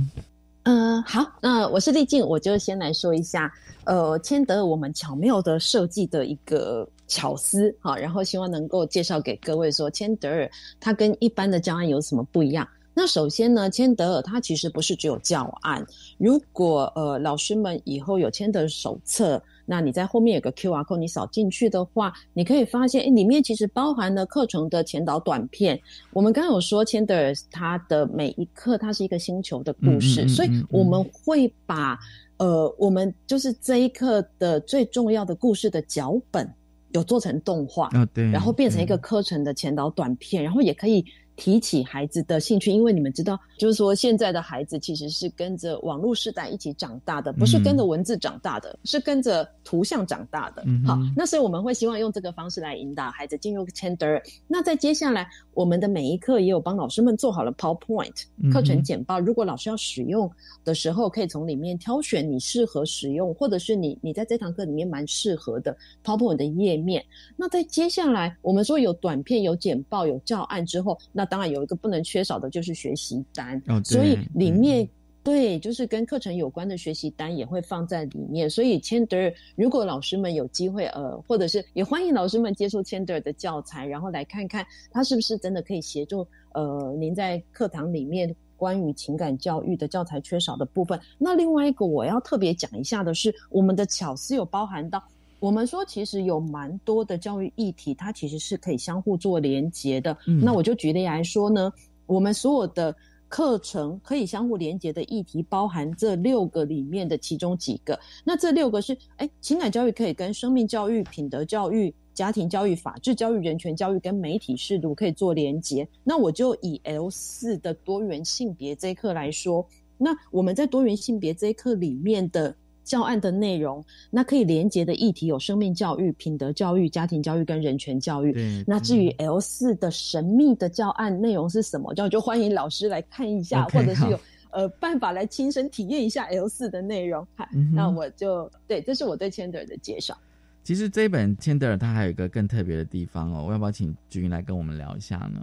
嗯，好，那我是丽静，我就先来说一下，呃，千德尔我们巧妙的设计的一个。巧思好，然后希望能够介绍给各位说，千德尔它跟一般的教案有什么不一样？那首先呢，千德尔它其实不是只有教案。如果呃老师们以后有千德尔手册，那你在后面有个 Q R code，你扫进去的话，你可以发现，诶里面其实包含了课程的前导短片。我们刚刚有说，千德尔它的每一课它是一个星球的故事，所以我们会把呃我们就是这一课的最重要的故事的脚本。有做成动画，对，然后变成一个课程的前导短片，然后也可以。提起孩子的兴趣，因为你们知道，就是说现在的孩子其实是跟着网络时代一起长大的，不是跟着文字长大的，是跟着图像长大的。好，那所以我们会希望用这个方式来引导孩子进入 Tender。那在接下来，我们的每一课也有帮老师们做好了 PowerPoint 课程简报。如果老师要使用的时候，可以从里面挑选你适合使用，或者是你你在这堂课里面蛮适合的 PowerPoint 的页面。那在接下来，我们说有短片、有简报、有教案之后，那当然有一个不能缺少的就是学习单，所以里面对，就是跟课程有关的学习单也会放在里面。所以 Chandler，如果老师们有机会，呃，或者是也欢迎老师们接触 Chandler 的教材，然后来看看他是不是真的可以协助呃您在课堂里面关于情感教育的教材缺少的部分。那另外一个我要特别讲一下的是，我们的巧思有包含到，我们说其实有蛮多的教育议题，它其实是可以相互做连接的。那我就举例来说呢，我们所有的。课程可以相互连接的议题，包含这六个里面的其中几个。那这六个是，哎，情感教育可以跟生命教育、品德教育、家庭教育、法治教育、人权教育跟媒体适度可以做连接。那我就以 L 四的多元性别这一课来说，那我们在多元性别这一课里面的。教案的内容，那可以连接的议题有生命教育、品德教育、家庭教育跟人权教育。那至于 L 四的神秘的教案内容是什么，就就欢迎老师来看一下，或者是有呃办法来亲身体验一下 L 四的内容。好，那我就对，这是我对 Chandler 的介绍。其实这一本 Chandler 它还有一个更特别的地方哦，我要不要请君来跟我们聊一下呢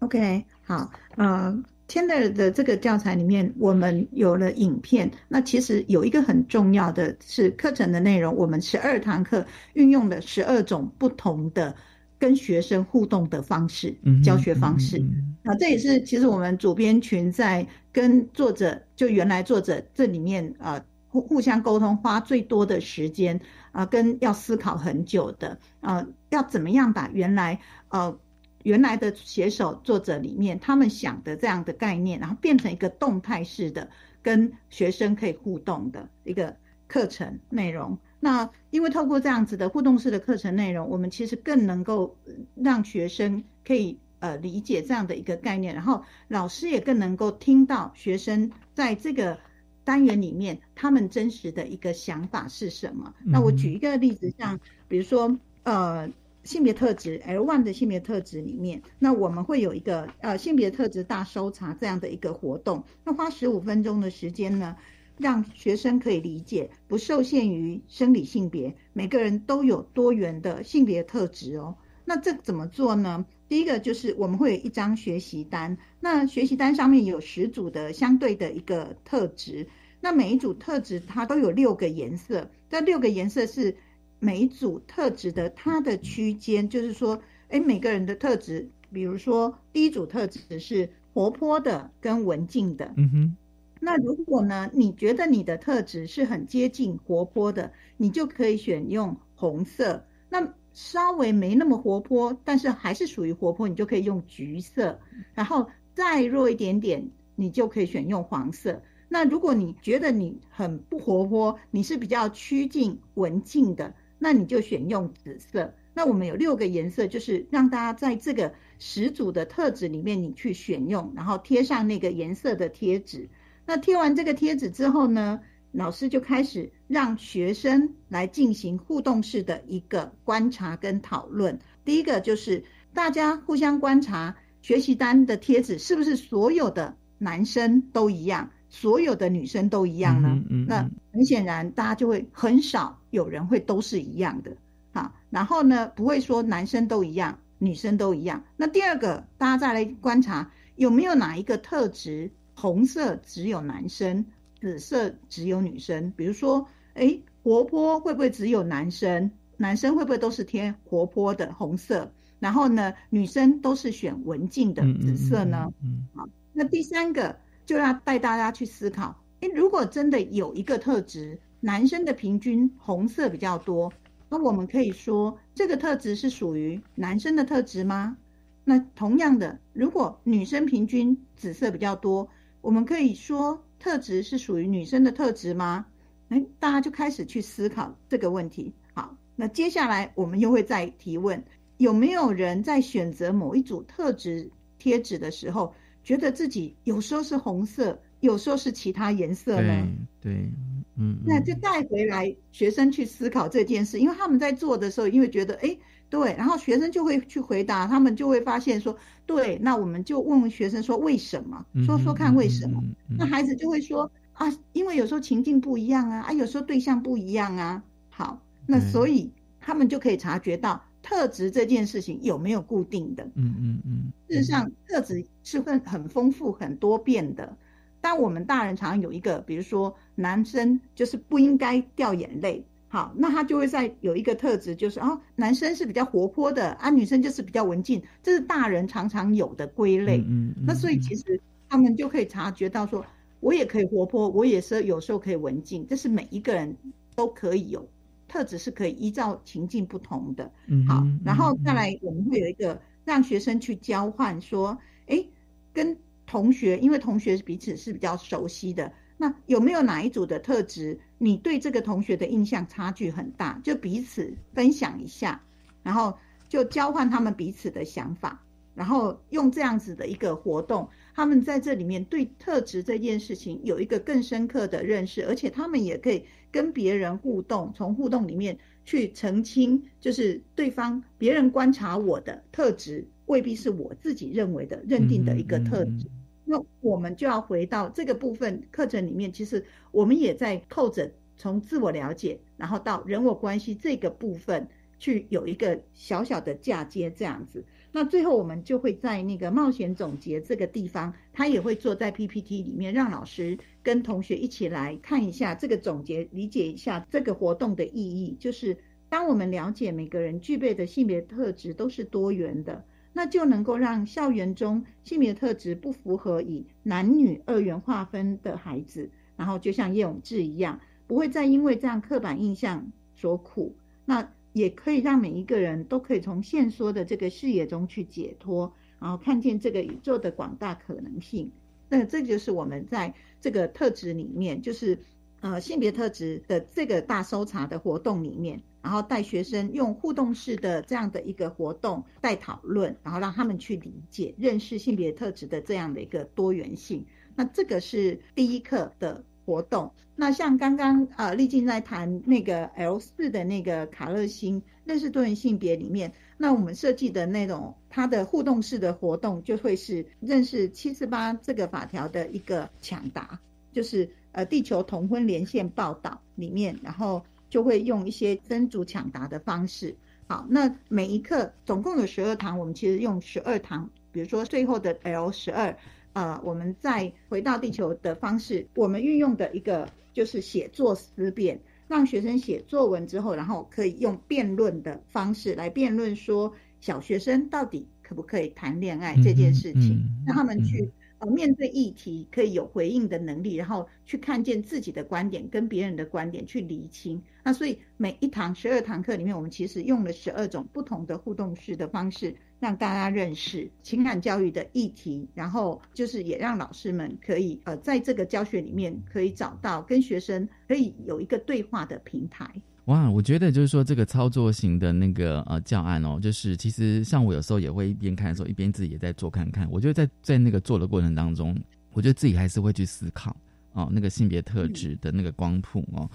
？OK，好，嗯。Tender 的这个教材里面，我们有了影片。那其实有一个很重要的是课程的内容，我们十二堂课运用了十二种不同的跟学生互动的方式，教学方式。啊，这也是其实我们主编群在跟作者，就原来作者这里面啊互互相沟通花最多的时间啊，跟要思考很久的啊，要怎么样把原来呃。原来的写手作者里面，他们想的这样的概念，然后变成一个动态式的，跟学生可以互动的一个课程内容。那因为透过这样子的互动式的课程内容，我们其实更能够让学生可以呃理解这样的一个概念，然后老师也更能够听到学生在这个单元里面他们真实的一个想法是什么。那我举一个例子，像比如说呃。性别特质 L one 的性别特质里面，那我们会有一个呃性别特质大搜查这样的一个活动，那花十五分钟的时间呢，让学生可以理解不受限于生理性别，每个人都有多元的性别特质哦。那这怎么做呢？第一个就是我们会有一张学习单，那学习单上面有十组的相对的一个特质，那每一组特质它都有六个颜色，这六个颜色是。每一组特质的它的区间，就是说，哎，每个人的特质，比如说第一组特质是活泼的跟文静的，嗯哼。那如果呢，你觉得你的特质是很接近活泼的，你就可以选用红色。那稍微没那么活泼，但是还是属于活泼，你就可以用橘色。然后再弱一点点，你就可以选用黄色。那如果你觉得你很不活泼，你是比较趋近文静的。那你就选用紫色。那我们有六个颜色，就是让大家在这个十组的特质里面，你去选用，然后贴上那个颜色的贴纸。那贴完这个贴纸之后呢，老师就开始让学生来进行互动式的一个观察跟讨论。第一个就是大家互相观察学习单的贴纸是不是所有的男生都一样。所有的女生都一样呢？那很显然，大家就会很少有人会都是一样的，好，然后呢，不会说男生都一样，女生都一样。那第二个，大家再来观察有没有哪一个特质，红色只有男生，紫色只有女生。比如说，哎，活泼会不会只有男生？男生会不会都是贴活泼的红色？然后呢，女生都是选文静的紫色呢？嗯，好，那第三个。就要带大家去思考，诶，如果真的有一个特质，男生的平均红色比较多，那我们可以说这个特质是属于男生的特质吗？那同样的，如果女生平均紫色比较多，我们可以说特质是属于女生的特质吗？诶，大家就开始去思考这个问题。好，那接下来我们又会再提问，有没有人在选择某一组特质贴纸的时候？觉得自己有时候是红色，有时候是其他颜色呢？对，嗯，那就带回来学生去思考这件事，因为他们在做的时候，因为觉得哎，对，然后学生就会去回答，他们就会发现说，对，那我们就问问学生说为什么？说说看为什么？那孩子就会说啊，因为有时候情境不一样啊，啊，有时候对象不一样啊。好，那所以他们就可以察觉到。特质这件事情有没有固定的？嗯嗯嗯。事实上，特质是会很丰富、很多变的。当我们大人常常有一个，比如说男生就是不应该掉眼泪，好，那他就会在有一个特质，就是哦，男生是比较活泼的，啊，女生就是比较文静，这是大人常常有的归类。嗯嗯。那所以其实他们就可以察觉到说，我也可以活泼，我也是有时候可以文静，这是每一个人都可以有特质，是可以依照情境不同的。嗯。好，然后再来，我们会有一个让学生去交换，说，哎，跟。同学，因为同学彼此是比较熟悉的，那有没有哪一组的特质，你对这个同学的印象差距很大？就彼此分享一下，然后就交换他们彼此的想法，然后用这样子的一个活动，他们在这里面对特质这件事情有一个更深刻的认识，而且他们也可以跟别人互动，从互动里面去澄清，就是对方别人观察我的特质。未必是我自己认为的认定的一个特质，那我们就要回到这个部分课程里面。其实我们也在扣着从自我了解，然后到人我关系这个部分去有一个小小的嫁接，这样子。那最后我们就会在那个冒险总结这个地方，他也会坐在 PPT 里面，让老师跟同学一起来看一下这个总结，理解一下这个活动的意义。就是当我们了解每个人具备的性别特质都是多元的。那就能够让校园中性别特质不符合以男女二元划分的孩子，然后就像叶永志一样，不会再因为这样刻板印象所苦。那也可以让每一个人都可以从线缩的这个视野中去解脱，然后看见这个宇宙的广大可能性。那这就是我们在这个特质里面，就是呃性别特质的这个大搜查的活动里面。然后带学生用互动式的这样的一个活动带讨论，然后让他们去理解、认识性别特质的这样的一个多元性。那这个是第一课的活动。那像刚刚呃丽静在谈那个 L 四的那个卡乐星认识多元性别里面，那我们设计的那种它的互动式的活动就会是认识七四八这个法条的一个抢答，就是呃地球同婚连线报道里面，然后。就会用一些分组抢答的方式。好，那每一课总共有十二堂，我们其实用十二堂，比如说最后的 L 十二，呃，我们再回到地球的方式，我们运用的一个就是写作思辨，让学生写作文之后，然后可以用辩论的方式来辩论说小学生到底可不可以谈恋爱这件事情，让他们去。呃，面对议题可以有回应的能力，然后去看见自己的观点跟别人的观点去厘清。那所以每一堂十二堂课里面，我们其实用了十二种不同的互动式的方式，让大家认识情感教育的议题，然后就是也让老师们可以呃在这个教学里面可以找到跟学生可以有一个对话的平台。哇，我觉得就是说这个操作型的那个呃教案哦，就是其实像我有时候也会一边看的时候，一边自己也在做看看。我觉得在在那个做的过程当中，我觉得自己还是会去思考哦，那个性别特质的那个光谱哦。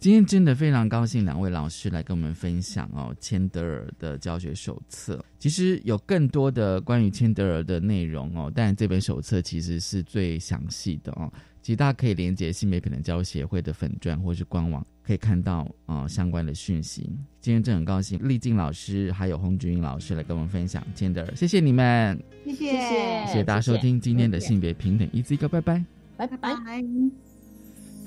今天真的非常高兴，两位老师来跟我们分享哦，千德尔的教学手册。其实有更多的关于千德尔的内容哦，但这本手册其实是最详细的哦。其实大家可以连接性别平等教育协会的粉钻或是官网。可以看到啊相关的讯息。今天真很高兴，丽静老师还有洪菊英老师来跟我们分享。千德尔谢谢你们，谢谢谢谢大家收听今天的性别平等，一字一个，拜拜，拜拜拜。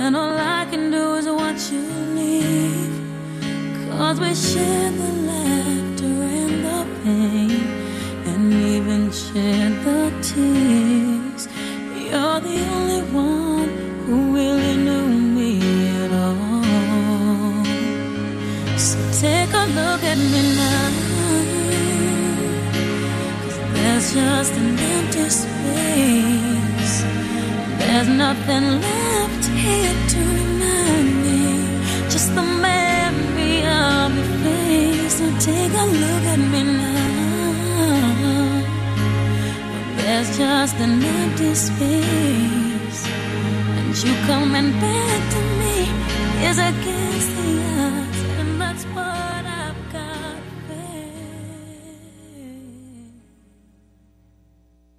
When all I can do is watch you leave? Cause we shared the laughter and the pain, and even shared the tears. You're the only one who really knew me. At all. So take a look at me now. Cause there's just an empty space. There's nothing left here to remind me. Just the memory of your face. So take a look at me now. There's just an empty space. And you coming back to me is against the odds.